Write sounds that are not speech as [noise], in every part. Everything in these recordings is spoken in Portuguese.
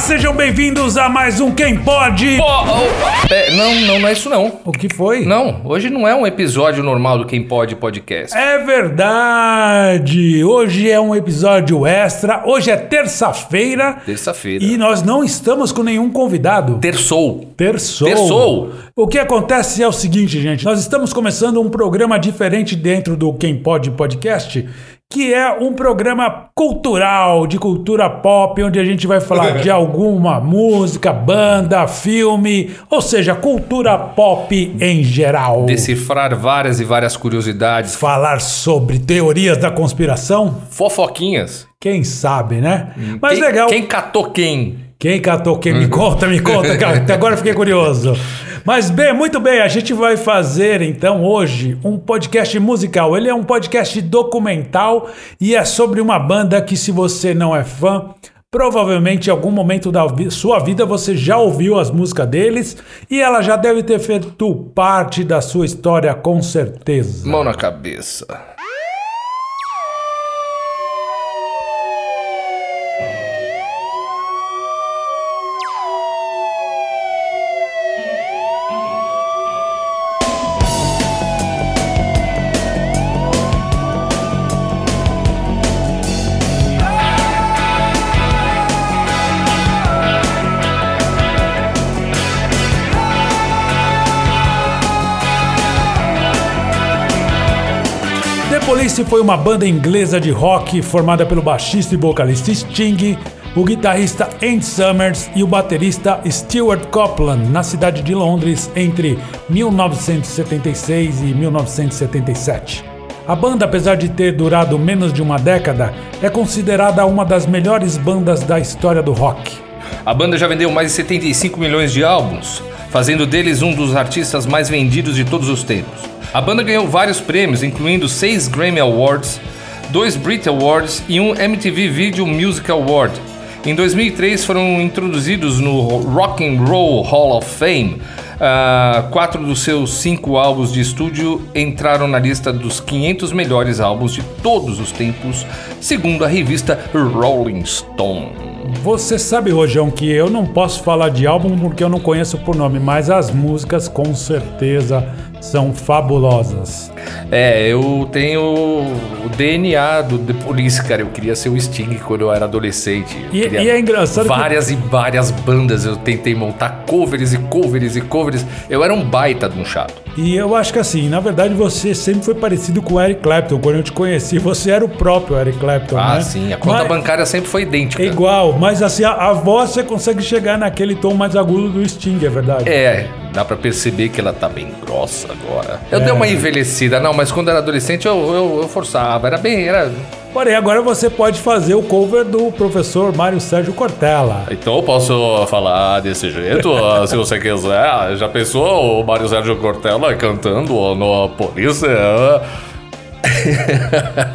sejam bem-vindos a mais um Quem Pode. Oh, é, não, não, não é isso não. O que foi? Não, hoje não é um episódio normal do Quem Pode Podcast. É verdade. Hoje é um episódio extra. Hoje é terça-feira. Terça-feira. E nós não estamos com nenhum convidado. Terçou. Terçou. Terçou. O que acontece é o seguinte, gente. Nós estamos começando um programa diferente dentro do Quem Pode Podcast que é um programa cultural, de cultura pop, onde a gente vai falar de [laughs] alguma música, banda, filme, ou seja, cultura pop em geral. Decifrar várias e várias curiosidades. Falar sobre teorias da conspiração. Fofoquinhas. Quem sabe, né? Mas quem, legal. Quem catou quem? Quem catou quem? Me conta, me conta, cara. Até agora eu fiquei curioso. [laughs] Mas bem, muito bem, a gente vai fazer então hoje um podcast musical. Ele é um podcast documental e é sobre uma banda que, se você não é fã, Provavelmente em algum momento da sua vida você já ouviu as músicas deles e ela já deve ter feito parte da sua história com certeza. Mão na cabeça. Police foi uma banda inglesa de rock formada pelo baixista e vocalista Sting, o guitarrista Andy Summers e o baterista Stuart Copeland na cidade de Londres entre 1976 e 1977. A banda, apesar de ter durado menos de uma década, é considerada uma das melhores bandas da história do rock. A banda já vendeu mais de 75 milhões de álbuns, fazendo deles um dos artistas mais vendidos de todos os tempos. A banda ganhou vários prêmios, incluindo seis Grammy Awards, dois Brit Awards e um MTV Video Music Award. Em 2003 foram introduzidos no Rock and Roll Hall of Fame. Uh, quatro dos seus cinco álbuns de estúdio entraram na lista dos 500 melhores álbuns de todos os tempos, segundo a revista Rolling Stone. Você sabe, Rojão, que eu não posso falar de álbum porque eu não conheço por nome, mas as músicas com certeza são fabulosas. É, eu tenho o DNA do The Police, cara. Eu queria ser o Sting quando eu era adolescente. E, e, é engraçado. Várias que... e várias bandas eu tentei montar covers e covers e covers. Eu era um baita de um chato. E eu acho que assim, na verdade você sempre foi parecido com o Eric Clapton. Quando eu te conheci, você era o próprio Eric Clapton. Ah, né? sim. A conta mas... bancária sempre foi idêntica. É igual, mas assim, a, a voz você consegue chegar naquele tom mais agudo do Sting, é verdade? É, dá para perceber que ela tá bem grossa agora. Eu é. dei uma envelhecida, não, mas quando era adolescente eu, eu, eu forçava, era bem, era Porém, agora você pode fazer o cover do professor Mário Sérgio Cortella. Então eu posso falar desse jeito, [laughs] se você quiser. Já pensou o Mário Sérgio Cortella cantando no Polícia?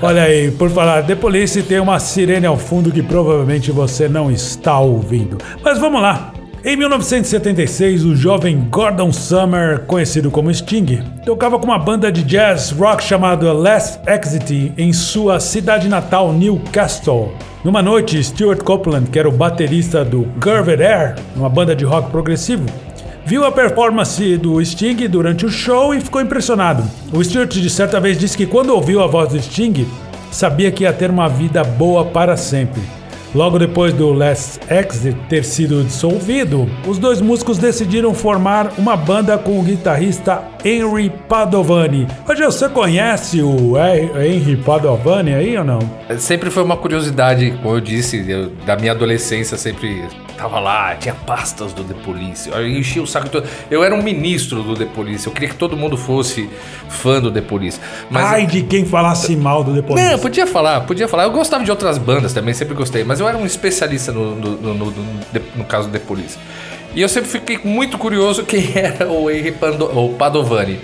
Olha aí, por falar de Police, tem uma sirene ao fundo que provavelmente você não está ouvindo. Mas vamos lá. Em 1976, o jovem Gordon Summer, conhecido como Sting, tocava com uma banda de jazz rock chamada Last Exit em sua cidade natal, Newcastle. Numa noite, Stuart Copeland, que era o baterista do Curved Air, uma banda de rock progressivo, viu a performance do Sting durante o show e ficou impressionado. O Stuart, de certa vez, disse que quando ouviu a voz do Sting, sabia que ia ter uma vida boa para sempre. Logo depois do Last Exit ter sido dissolvido, os dois músicos decidiram formar uma banda com o guitarrista Henry Padovani. Hoje você conhece o Henry Padovani aí ou não? Sempre foi uma curiosidade, como eu disse, eu, da minha adolescência sempre tava lá, tinha pastas do The Police. Eu enchia o saco todo. Eu era um ministro do The Police. Eu queria que todo mundo fosse fã do The Police. Mas Ai de quem falasse mal do The Police. Não, podia falar, podia falar. Eu gostava de outras bandas também, sempre gostei. Mas eu era um especialista no, no, no, no, caso The Police. E eu sempre fiquei muito curioso [laughs] quem era o Henry Pando, o Padovani.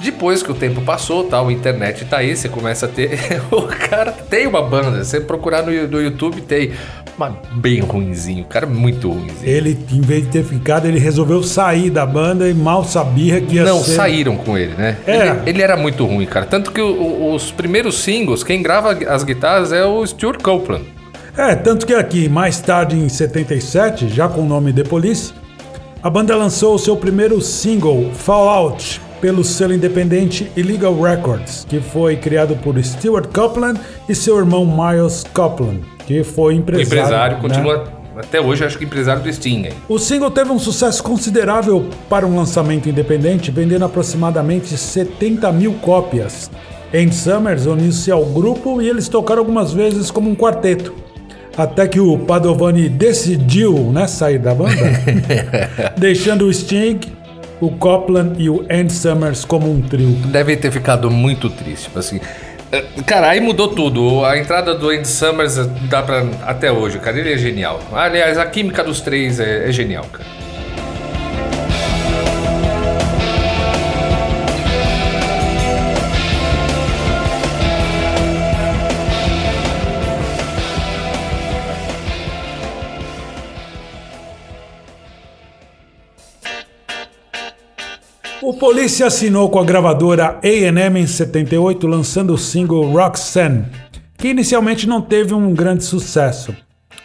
Depois que o tempo passou, tal, a internet tá aí, você começa a ter. [laughs] o cara tem uma banda. Você procurar no, no YouTube, tem. Mas bem ruinzinho, o cara é muito ruinzinho. Ele, em vez de ter ficado, ele resolveu sair da banda e mal sabia que ia Não, ser... saíram com ele, né? É. Ele, ele, era muito ruim, cara. Tanto que o, os primeiros singles, quem grava as guitarras é o Stuart Copeland. É, tanto que aqui, mais tarde em 77, já com o nome The Police, a banda lançou o seu primeiro single, Fallout, pelo selo independente Illegal Records, que foi criado por Stuart Copeland e seu irmão Miles Copeland, que foi empresário. Empresário, né? continua até hoje, acho que empresário do Sting. hein? O single teve um sucesso considerável para um lançamento independente, vendendo aproximadamente 70 mil cópias. Andy Summers uniu-se ao grupo e eles tocaram algumas vezes como um quarteto. Até que o Padovani decidiu né, sair da banda, [laughs] deixando o Sting, o Copland e o Andy Summers como um trio. Deve ter ficado muito triste, assim. É, Cara, aí mudou tudo. A entrada do Andy Summers dá pra. até hoje, cara. Ele é genial. Aliás, a química dos três é, é genial, cara. O Police assinou com a gravadora A&M em 78, lançando o single Roxanne, que inicialmente não teve um grande sucesso.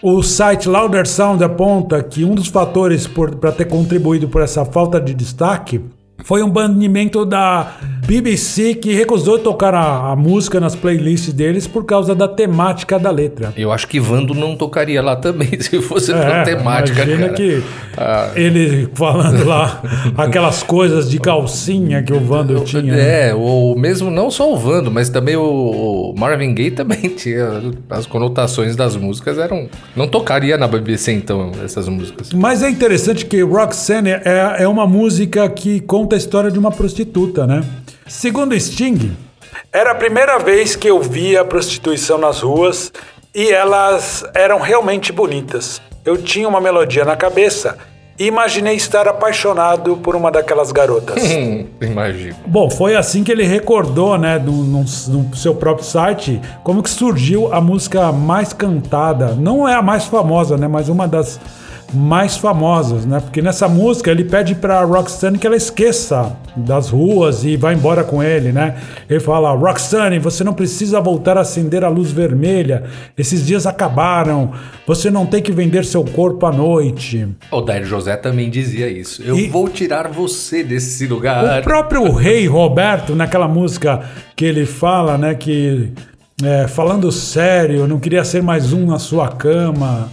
O site Louder Sound aponta que um dos fatores para ter contribuído por essa falta de destaque foi um banimento da BBC que recusou tocar a, a música nas playlists deles por causa da temática da letra. Eu acho que Vando não tocaria lá também, [laughs] se fosse É, pela temática, imagina cara. que Ah. ele falando lá [laughs] aquelas coisas de calcinha que o Vando tinha. né? É, ou mesmo não só o Vando, mas também o Marvin Gaye também [laughs] tinha. As conotações das músicas eram. Não tocaria na BBC então, essas músicas. Mas é interessante que Roxanne é, é uma música que conta a história de uma prostituta, né? Segundo Sting, era a primeira vez que eu via prostituição nas ruas e elas eram realmente bonitas. Eu tinha uma melodia na cabeça e imaginei estar apaixonado por uma daquelas garotas. Hum, [laughs] imagino. Bom, foi assim que ele recordou, né, no, no- no seu próprio site, como que surgiu a música mais cantada. Não é a mais famosa, né, mas uma das mais famosas, né? Porque nessa música ele pede pra Roxanne que ela esqueça das ruas e vá embora com ele, né? Ele fala: Roxanne, você não precisa voltar a acender a luz vermelha. Esses dias acabaram. Você não tem que vender seu corpo à noite. O Dair José também dizia isso. Eu E- vou tirar você desse O lugar. próprio rei Roberto, naquela música que ele fala, né, que é, falando sério, não queria ser mais um na sua cama.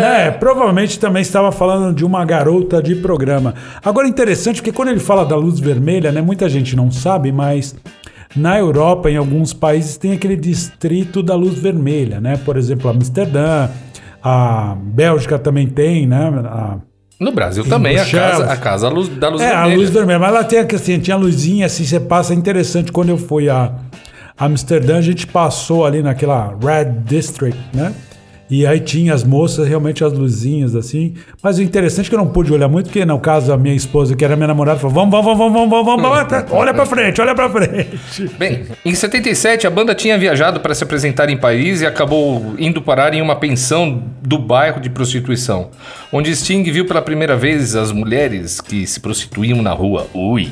Né, provavelmente também estava falando de uma garota de programa. Agora interessante porque quando ele fala da luz vermelha, né, muita gente não sabe, mas na Europa, em alguns países, tem aquele distrito da luz vermelha, né? Por exemplo, Amsterdã, a Bélgica também tem, né? A, No Brasil também, a Bruxelas. casa, a casa luz- da luz é, vermelha. a luz vermelha. Mas lá tem assim, tinha luzinha assim, você passa, é interessante. Quando eu fui a Amsterdã, a gente passou ali naquela Red District, né? E aí tinha as moças, realmente as luzinhas assim. Mas o interessante é que eu não pude olhar muito, porque no caso a minha esposa, que era minha namorada, falou: vamos, vamos, vamos, vamos, vamos, vamos, olha pra frente, olha pra frente. Bem, em 77 a banda tinha viajado para se apresentar em Paris e acabou indo parar em uma pensão do bairro de prostituição, onde Sting viu pela primeira vez as mulheres que se prostituíam na rua. Ui.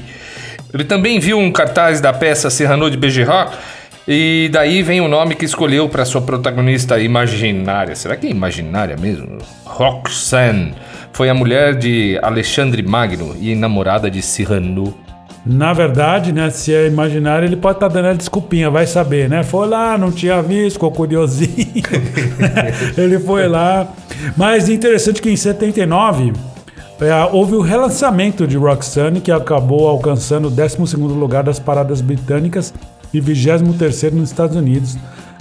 Ele também viu um cartaz da peça Serrano de Bergerac e daí vem o nome que escolheu para sua protagonista imaginária. Será que é imaginária mesmo? Roxanne. Foi a mulher de Alexandre Magno e namorada de Cyrano. Na verdade, né, se é imaginário, ele pode estar dando a desculpinha, vai saber, né? Foi lá, não tinha visto, ficou curiosinho. [laughs] ele foi lá. Mas interessante que em 79 é, houve o relançamento de Roxanne, que acabou alcançando o 12º lugar das paradas britânicas e 23º nos Estados Unidos,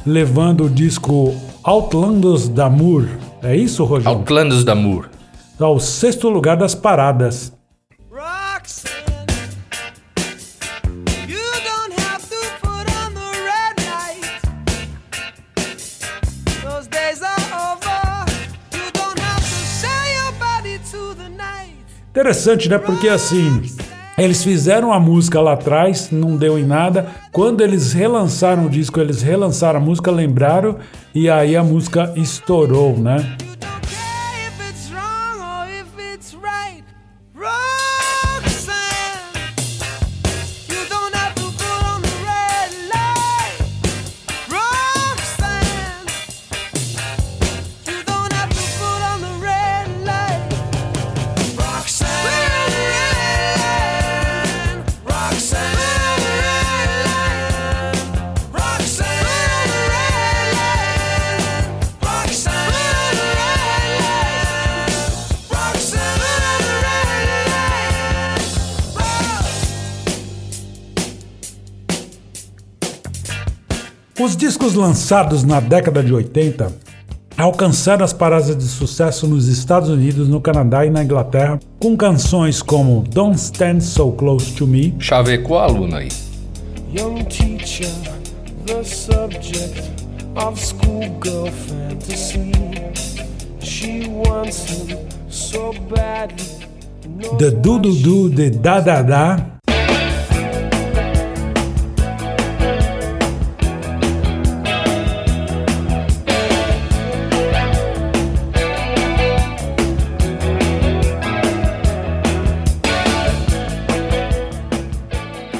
levando o disco Outlandos d'Amour. É isso, Rogério? Outlandos d'Amour. Ao sexto lugar das paradas. Roxanne, you don't have to put on the red light. Those days are over. You don't have to sell your body to the night. Interessante, né? Porque assim, eles fizeram a música lá atrás, não deu em nada. Quando eles relançaram o disco, eles relançaram a música, lembraram, e aí a música estourou, né? Os discos lançados na década de 80 alcançaram as paradas de sucesso nos Estados Unidos, no Canadá e na Inglaterra, com canções como Don't Stand So Close to Me, Chavecou a aluna aí. Young teacher, the subject of schoolgirl fantasy. She wants him so badly. The Do Do Do de Da Da Da,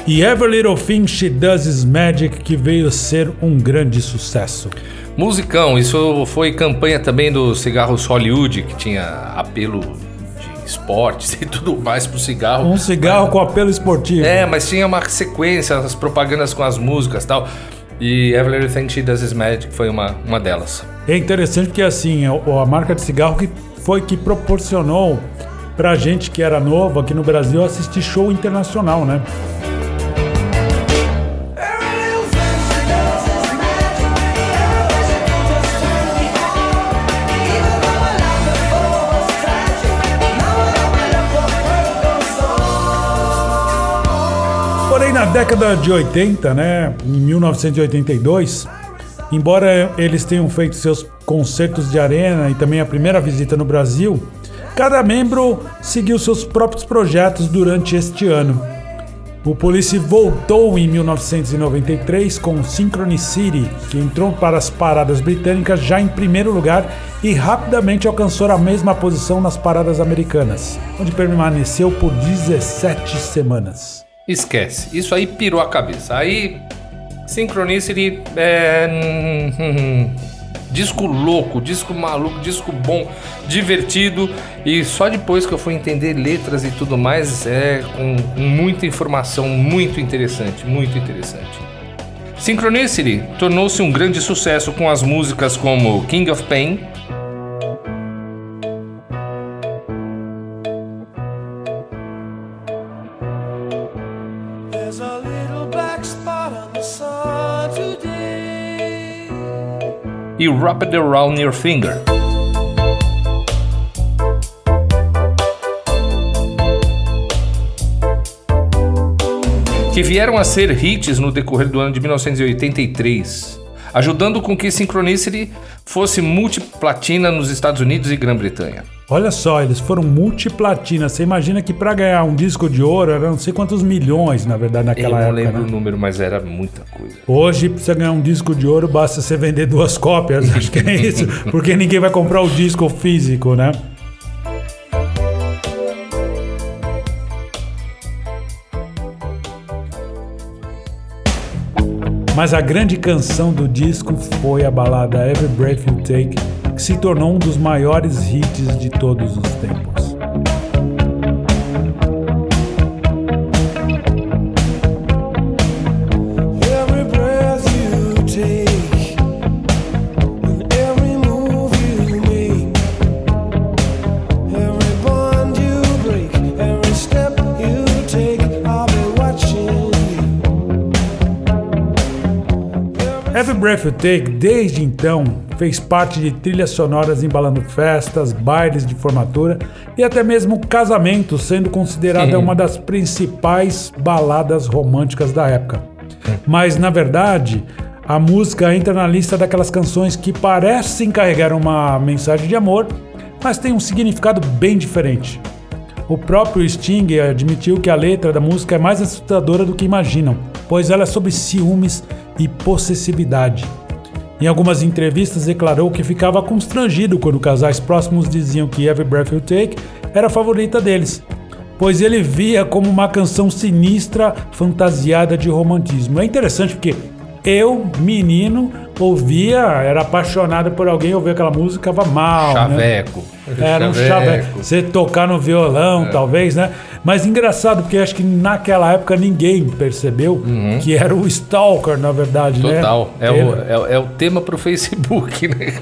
e Every Little Thing She Does Is Magic, que veio ser um grande sucesso. Musicão, isso foi campanha também do Cigarros Hollywood, que tinha apelo de esportes [laughs] e tudo mais pro cigarro. Um cigarro com apelo esportivo. É, mas tinha uma sequência, as propagandas com as músicas e tal. E Every Little Thing She Does Is Magic foi uma, uma delas. É interessante porque assim, a, a marca de cigarro que foi que proporcionou pra gente que era novo aqui no Brasil assistir show internacional, né? Década de 80, né, em 1982, embora eles tenham feito seus concertos de arena e também a primeira visita no Brasil, cada membro seguiu seus próprios projetos durante este ano. O Police voltou em 1993 com Synchronicity, que entrou para as paradas britânicas já em primeiro lugar e rapidamente alcançou a mesma posição nas paradas americanas, onde permaneceu por 17 semanas. Esquece. Isso aí pirou a cabeça. Aí, Synchronicity é. [laughs] disco louco, disco maluco, disco bom, divertido. E só depois que eu fui entender letras e tudo mais, é com muita informação, muito interessante, muito interessante. Synchronicity tornou-se um grande sucesso com as músicas como King of Pain, e Wrap It Around Your Finger. Que vieram a ser hits no decorrer do ano de 1983, ajudando com que Synchronicity fosse multiplatina nos Estados Unidos e Grã-Bretanha. Olha só, eles foram multiplatina. Você imagina que pra ganhar um disco de ouro era não sei quantos milhões, na verdade, Eu naquela não época. lembro né? o número, mas era muita coisa. Hoje, pra você ganhar um disco de ouro, basta você vender duas [laughs] cópias. Acho que é isso. [laughs] Porque ninguém vai comprar o disco físico, né? Mas a grande canção do disco foi a balada Every Breath You Take, que se tornou um dos maiores hits de todos os tempos. Breath You Take, desde então, fez parte de trilhas sonoras embalando festas, bailes de formatura e até mesmo casamentos, sendo considerada uma das principais baladas românticas da época. Mas, na verdade, a música entra na lista daquelas canções que parecem carregar uma mensagem de amor, mas tem um significado bem diferente. O próprio Sting admitiu que a letra da música é mais assustadora do que imaginam, pois ela é sobre ciúmes e possessividade. Em algumas entrevistas declarou que ficava constrangido quando casais próximos diziam que Every Breath You Take era a favorita deles, pois ele via como uma canção sinistra fantasiada de romantismo. É interessante porque eu, menino, ouvia, era apaixonado por alguém, ouvia aquela música, ficava mal. né? Chaveco. Era um chaveco. Você tocar no violão, É. talvez, né? Mas engraçado, porque acho que naquela época ninguém percebeu que era o Stalker, na verdade, né? Uhum. Total. É, o, é, é o tema pro Facebook, né?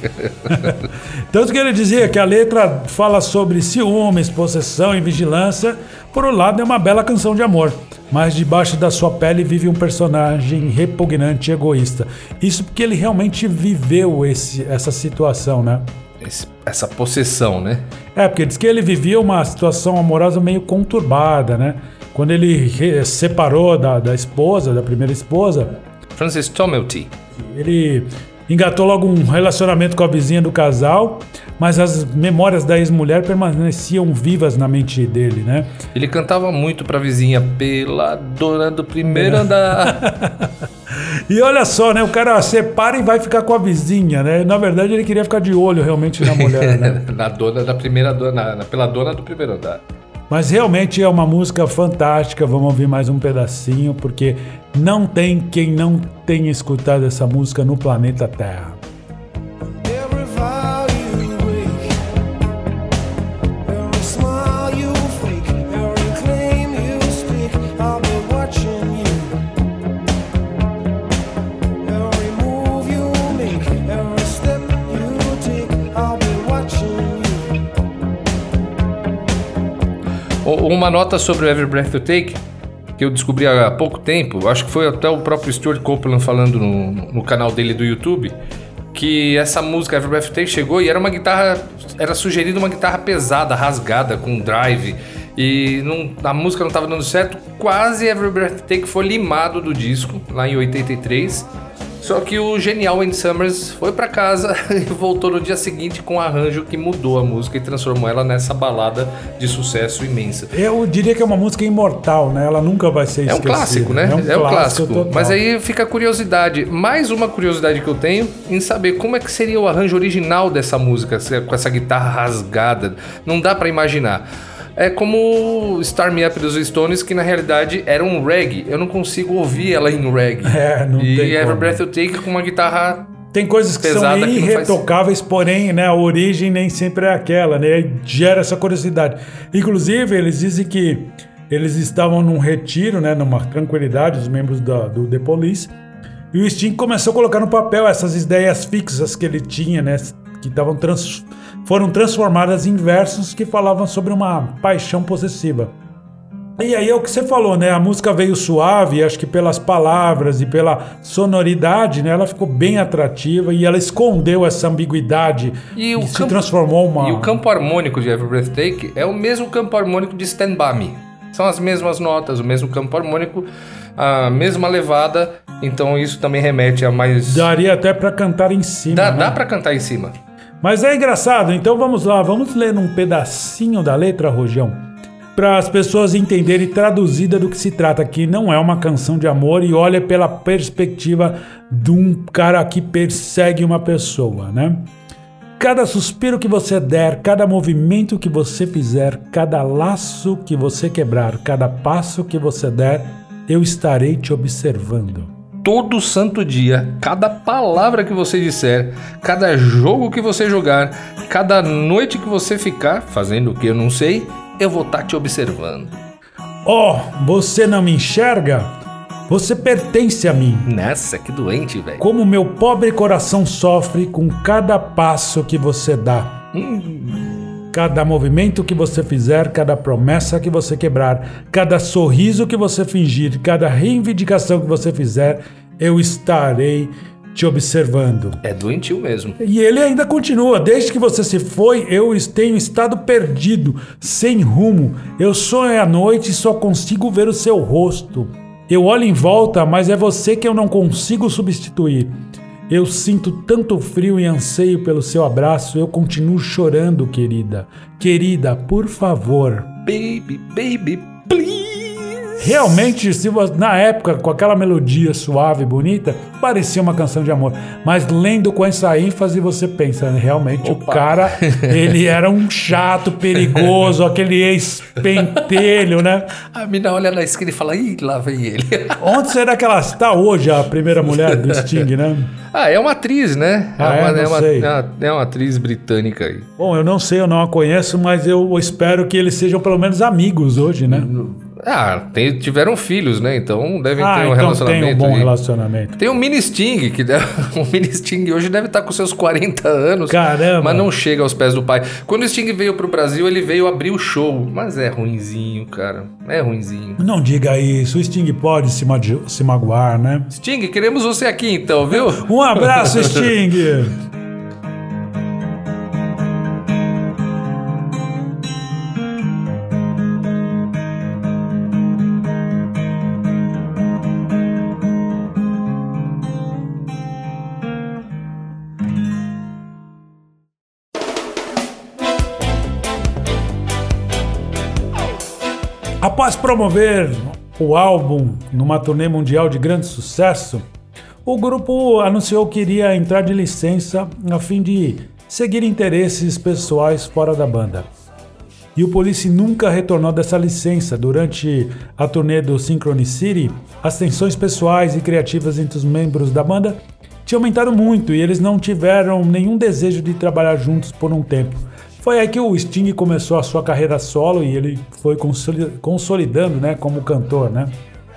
[laughs] Tanto que ele dizia que a letra fala sobre ciúmes, possessão e vigilância. Por um lado, é uma bela canção de amor. mas debaixo da sua pele vive um personagem repugnante e egoísta. Isso porque ele realmente viveu esse, essa situação, né? Esse- essa possessão, né? É, porque diz que ele vivia uma situação amorosa meio conturbada, né? Quando ele separou da, da esposa, da primeira esposa, Francis Tomelty. ele engatou logo um relacionamento com a vizinha do casal, mas as memórias da ex-mulher permaneciam vivas na mente dele, né? Ele cantava muito pra vizinha pela dona do primeiro andar. [laughs] E olha só, né? O cara separa e vai ficar com a vizinha, né? Na verdade, ele queria ficar de olho realmente na mulher, [laughs] né? na dona da primeira dona, na- pela dona do primeiro andar. Mas realmente é uma música fantástica. Vamos ouvir mais um pedacinho, porque não tem quem não tenha escutado essa música no planeta Terra. Every Uma nota sobre o Every Breath You Take, que eu descobri há pouco tempo, acho que foi até o próprio Stuart Copeland falando no, no canal dele do YouTube, que essa música Every Breath You Take chegou e era uma guitarra, era sugerida uma guitarra pesada, rasgada, com drive, e não- a música não estava dando certo, quase Every Breath You Take foi limado do disco, lá em 83, só que o genial Andy Summers foi pra casa [laughs] e voltou no dia seguinte com um arranjo que mudou a música e transformou ela nessa balada de sucesso imensa. Eu diria que é uma música imortal, né? Ela nunca vai ser É um esquecida. clássico, né? É um, clássico. total. Mas aí fica a curiosidade. Mais uma curiosidade que eu tenho em saber como é que seria o arranjo original dessa música, se- com essa guitarra rasgada. Não dá pra imaginar. É como Star Me Up dos Stones, que na realidade era um reggae. Eu não consigo ouvir ela em reggae. [laughs] É, não e tem Every como. Breath You Take com uma guitarra Tem coisas que são faz- irretocáveis, porém, né, a origem nem sempre é aquela, né? Gera essa curiosidade. Inclusive, eles dizem que eles estavam num retiro, né, numa tranquilidade, os membros da- do The Police, e o Sting começou a colocar no papel essas ideias fixas que ele tinha, né, que estavam trans- foram transformadas em versos que falavam sobre uma paixão possessiva. E aí é o que você falou, né? A música veio suave, acho que pelas palavras e pela sonoridade, né? Ela ficou bem atrativa e ela escondeu essa ambiguidade E o se campo- transformou uma. E o campo harmônico de Every Breath é o mesmo campo harmônico de Stand By Me. São as mesmas notas, o mesmo campo harmônico, a mesma levada. Então isso também remete a mais. Daria até pra cantar em cima. Dá, né? dá pra cantar em cima. Mas é engraçado, então vamos lá, vamos ler um pedacinho da letra, Rojão, para as pessoas entenderem traduzida do que se trata, que não é uma canção de amor e olha pela perspectiva de um cara que persegue uma pessoa, né? Cada suspiro que você der, cada movimento que você fizer, cada laço que você quebrar, cada passo que você der, eu estarei te observando. Todo santo dia, cada palavra que você disser, cada jogo que você jogar, cada noite que você ficar fazendo o que eu não sei, eu vou estar te observando. Oh, você não me enxerga? Você pertence a mim. Nossa, que doente, velho. Como meu pobre coração sofre com cada passo que você dá. Cada movimento que você fizer, cada promessa que você quebrar, cada sorriso que você fingir, cada reivindicação que você fizer, eu estarei te observando. É doentio mesmo. E ele ainda continua: Desde que você se foi, eu tenho estado perdido, sem rumo. Eu sonho à noite e só consigo ver o seu rosto. Eu olho em volta, mas é você que eu não consigo substituir. Eu sinto tanto frio e anseio pelo seu abraço, eu continuo chorando, querida. Querida, por favor. Baby, baby, please. Realmente, se na época, com aquela melodia suave e bonita, parecia uma canção de amor. Mas lendo com essa ênfase, você pensa, realmente, o Opa. cara, [laughs] ele era um chato, perigoso, aquele ex-pentelho, né? A mina olha na esquina e fala, ih, lá vem ele. [laughs] Onde será que ela está hoje, a primeira mulher do Sting, né? ah, é uma atriz, né? Ah, é? uma, Não uma, sei. é uma- é uma atriz britânica aí. Bom, eu não sei, eu não a conheço, mas eu espero que eles sejam pelo menos amigos hoje, né? Ah, tem- tiveram filhos, né? Então devem Ah, ter um então relacionamento. tem um bom aí. relacionamento. Tem o Mini Sting, que deve- [laughs] o Mini Sting hoje deve estar com seus 40 anos. Caramba. Mas não chega aos pés do pai. Quando o Sting veio pro Brasil, ele veio abrir o show. Mas é ruinzinho, cara. É ruinzinho. Não diga isso, o Sting pode se, ma- se magoar, né? Sting, queremos você aqui então, viu? Um abraço, [laughs] Sting! Após promover o álbum numa turnê mundial de grande sucesso, o grupo anunciou que iria entrar de licença a fim de seguir interesses pessoais fora da banda. E o Police nunca retornou dessa licença. Durante a turnê do Synchronicity, as tensões pessoais e criativas entre os membros da banda tinham aumentado muito e eles não tiveram nenhum desejo de trabalhar juntos por um tempo. Foi aí que o Sting começou a sua carreira solo e ele foi consoli- consolidando né, como cantor, né?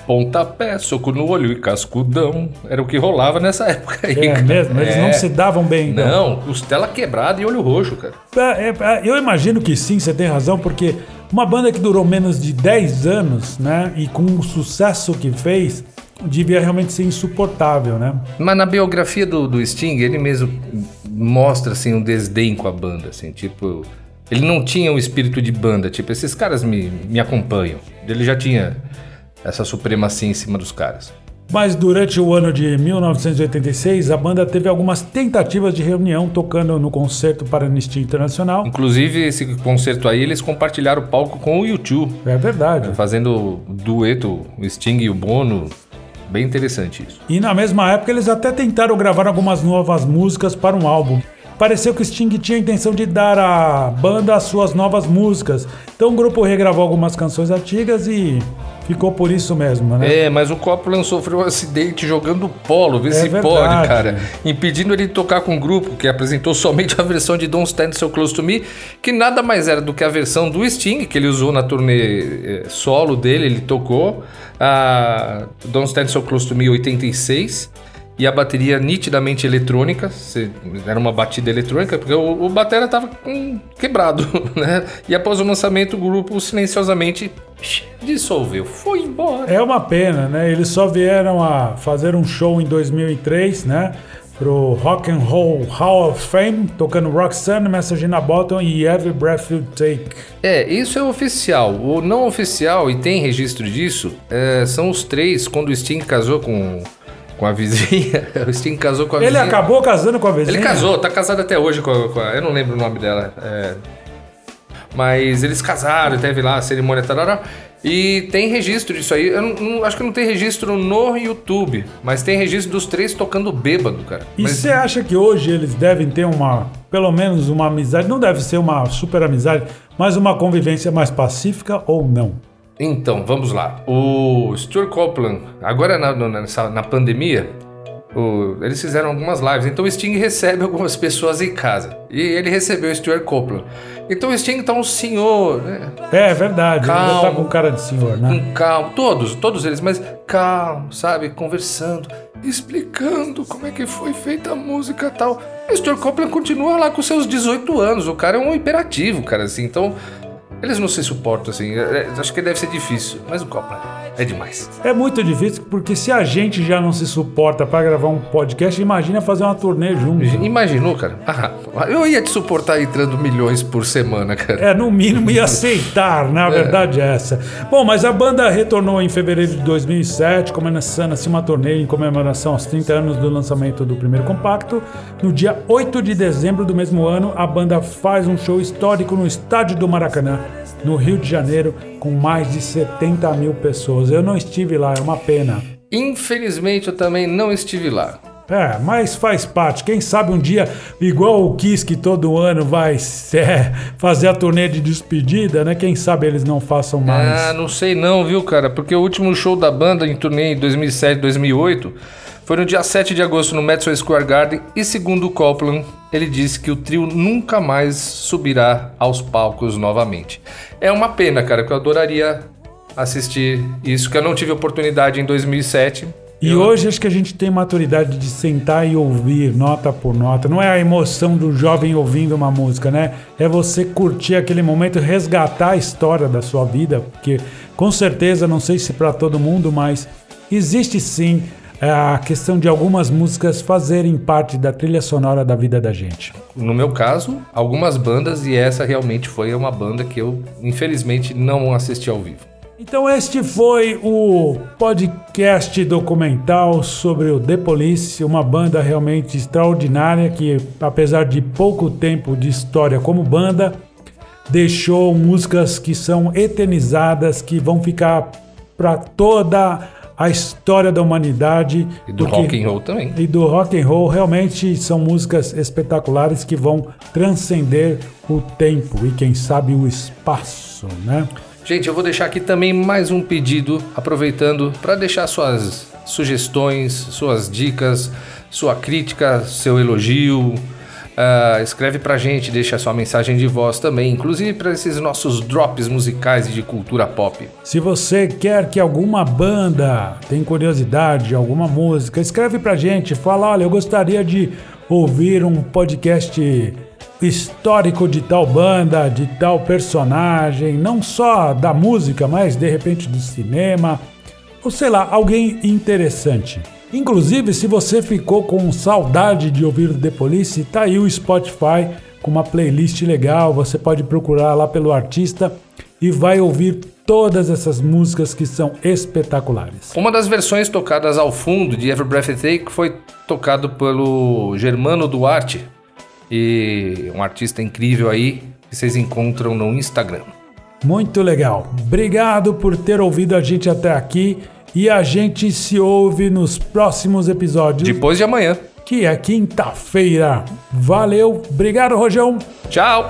Pontapé, soco no olho e cascudão. Era o que rolava nessa [laughs] época aí. É cara. mesmo, eles É. não se davam bem. então. Não, costela quebrada e olho roxo, cara. É, é, eu imagino que sim, você tem razão, porque uma banda que durou menos de 10 anos, né, e com o sucesso que fez, devia realmente ser insuportável, né? Mas na biografia do, do Sting, ele mesmo mostra assim um desdém com a banda, assim, tipo, ele não tinha um espírito de banda, tipo, esses caras me, me acompanham. Ele já tinha essa supremacia em cima dos caras. Mas durante o ano de 1986, a banda teve algumas tentativas de reunião tocando no concerto para Anistia Internacional. Inclusive, esse concerto aí, eles compartilharam o palco com o YouTube, É verdade. fazendo dueto, o Sting e o Bono. Bem interessante isso. E na mesma época eles até tentaram gravar algumas novas músicas para um álbum. Pareceu que o Sting tinha a intenção de dar à banda as suas novas músicas. Então o grupo regravou algumas canções antigas e ficou por isso mesmo, né? É, mas o Copland sofreu um acidente jogando polo, vê É se pode, cara. Impedindo ele de tocar com o grupo, que apresentou somente a versão de Don't Stand So Close To Me, que nada mais era do que a versão do Sting, que ele usou na turnê eh, solo dele, ele tocou. A Don't Stand So Close To Me 86. E a bateria nitidamente eletrônica, se- era uma batida eletrônica, porque o, o batera tava com, quebrado, [laughs] né? E após o lançamento, o grupo silenciosamente dissolveu, foi embora. É uma pena, né? Eles só vieram a fazer um show em 2003, né? Pro Rock and Roll Hall of Fame, tocando Roxanne, Message in a Bottle e Every Breath You Take. É, isso é oficial. O não oficial, e tem registro disso, é, são os três, quando o Sting casou com, com a vizinha. [laughs] o Sting casou com a Ele vizinha. acabou casando com a vizinha? Ele casou, tá casado até hoje com a, com a- Eu não lembro o nome dela. é. mas eles casaram, teve lá a cerimônia tarará. E tem registro disso aí. Eu não- não- acho que não tem registro no YouTube, mas tem registro dos três tocando bêbado, cara. E Mas- você acha que hoje eles devem ter uma, pelo menos uma amizade, não deve ser uma super amizade, mas uma convivência mais pacífica ou não? Então, vamos lá. O Stuart Copeland, agora na, na, na pandemia, o- eles fizeram algumas lives. Então o Sting recebe algumas pessoas em casa. E ele recebeu o Stuart Copeland. Então o Sting tá um senhor, né? É, é verdade, ele ainda tá Calma. com cara de senhor, né? Com calma. Todos, todos eles, mas calmo, sabe? Conversando, explicando como é que foi feita a música e tal. O Stuart Copeland continua lá com seus 18 anos. O cara é um imperativo, cara, assim. Então, eles não se suportam, assim. É- é- acho que deve ser difícil. Mas o Copeland é demais. É muito difícil porque se a gente já não se suporta pra gravar um podcast, imagina fazer uma turnê junto. Imaginou, cara? Ah, eu ia te suportar entrando milhões por semana, cara. É, no mínimo, e aceitar, né? A [laughs] verdade é essa. Bom, mas a banda retornou em fevereiro de 2007, começando assim uma turnê em comemoração aos 30 anos do lançamento do primeiro compacto. No dia 8 de dezembro do mesmo ano, a banda faz um show histórico no estádio do Maracanã, no Rio de Janeiro, com mais de 70 mil pessoas. Eu não estive lá, é uma pena. Infelizmente, eu também não estive lá. É, mas faz parte. Quem sabe um dia, igual o Kiss que todo ano vai [laughs] é, fazer a turnê de despedida, né? Quem sabe eles não façam mais. Ah, não sei não, viu, cara? Porque o último show da banda em turnê em 2007, 2008 foi no dia 7 de agosto no Madison Square Garden e segundo o Copland, ele disse que o trio nunca mais subirá aos palcos novamente. É uma pena, cara, que eu adoraria assistir isso, que eu não tive oportunidade em 2007. E Eu- hoje acho que a gente tem maturidade de sentar e ouvir nota por nota. Não é a emoção do jovem ouvindo uma música, né? É você curtir aquele momento, resgatar a história da sua vida, porque com certeza, não sei se para todo mundo, mas existe sim é, a questão de algumas músicas fazerem parte da trilha sonora da vida da gente. No meu caso, algumas bandas, e essa realmente foi uma banda que eu, infelizmente, não assisti ao vivo. Então este foi o podcast documental sobre o The Police, uma banda realmente extraordinária que, apesar de pouco tempo de história como banda, deixou músicas que são eternizadas, que vão ficar para toda a história da humanidade. E do porque- rock and roll também. e do rock and roll realmente são músicas espetaculares que vão transcender o tempo e quem sabe o espaço, né? Gente, eu vou deixar aqui também mais um pedido, aproveitando para deixar suas sugestões, suas dicas, sua crítica, seu elogio. Ah, escreve pra gente, deixa sua mensagem de voz também, inclusive para esses nossos drops musicais e de cultura pop. Se você quer que alguma banda tem curiosidade de alguma música, escreve pra gente, fala, olha, eu gostaria de ouvir um podcast histórico de tal banda, de tal personagem, não só da música, mas de repente do cinema, ou sei lá, alguém interessante. Inclusive, se você ficou com saudade de ouvir The Police, tá aí o Spotify com uma playlist legal, você pode procurar lá pelo artista e vai ouvir todas essas músicas que são espetaculares. Uma das versões tocadas ao fundo de Every Breath You Take foi tocado pelo Germano Duarte, e um artista incrível aí que vocês encontram no Instagram. Muito legal. Obrigado por ter ouvido a gente até aqui e a gente se ouve nos próximos episódios, Depois de amanhã. que é quinta-feira. Valeu, obrigado, Rojão. Tchau!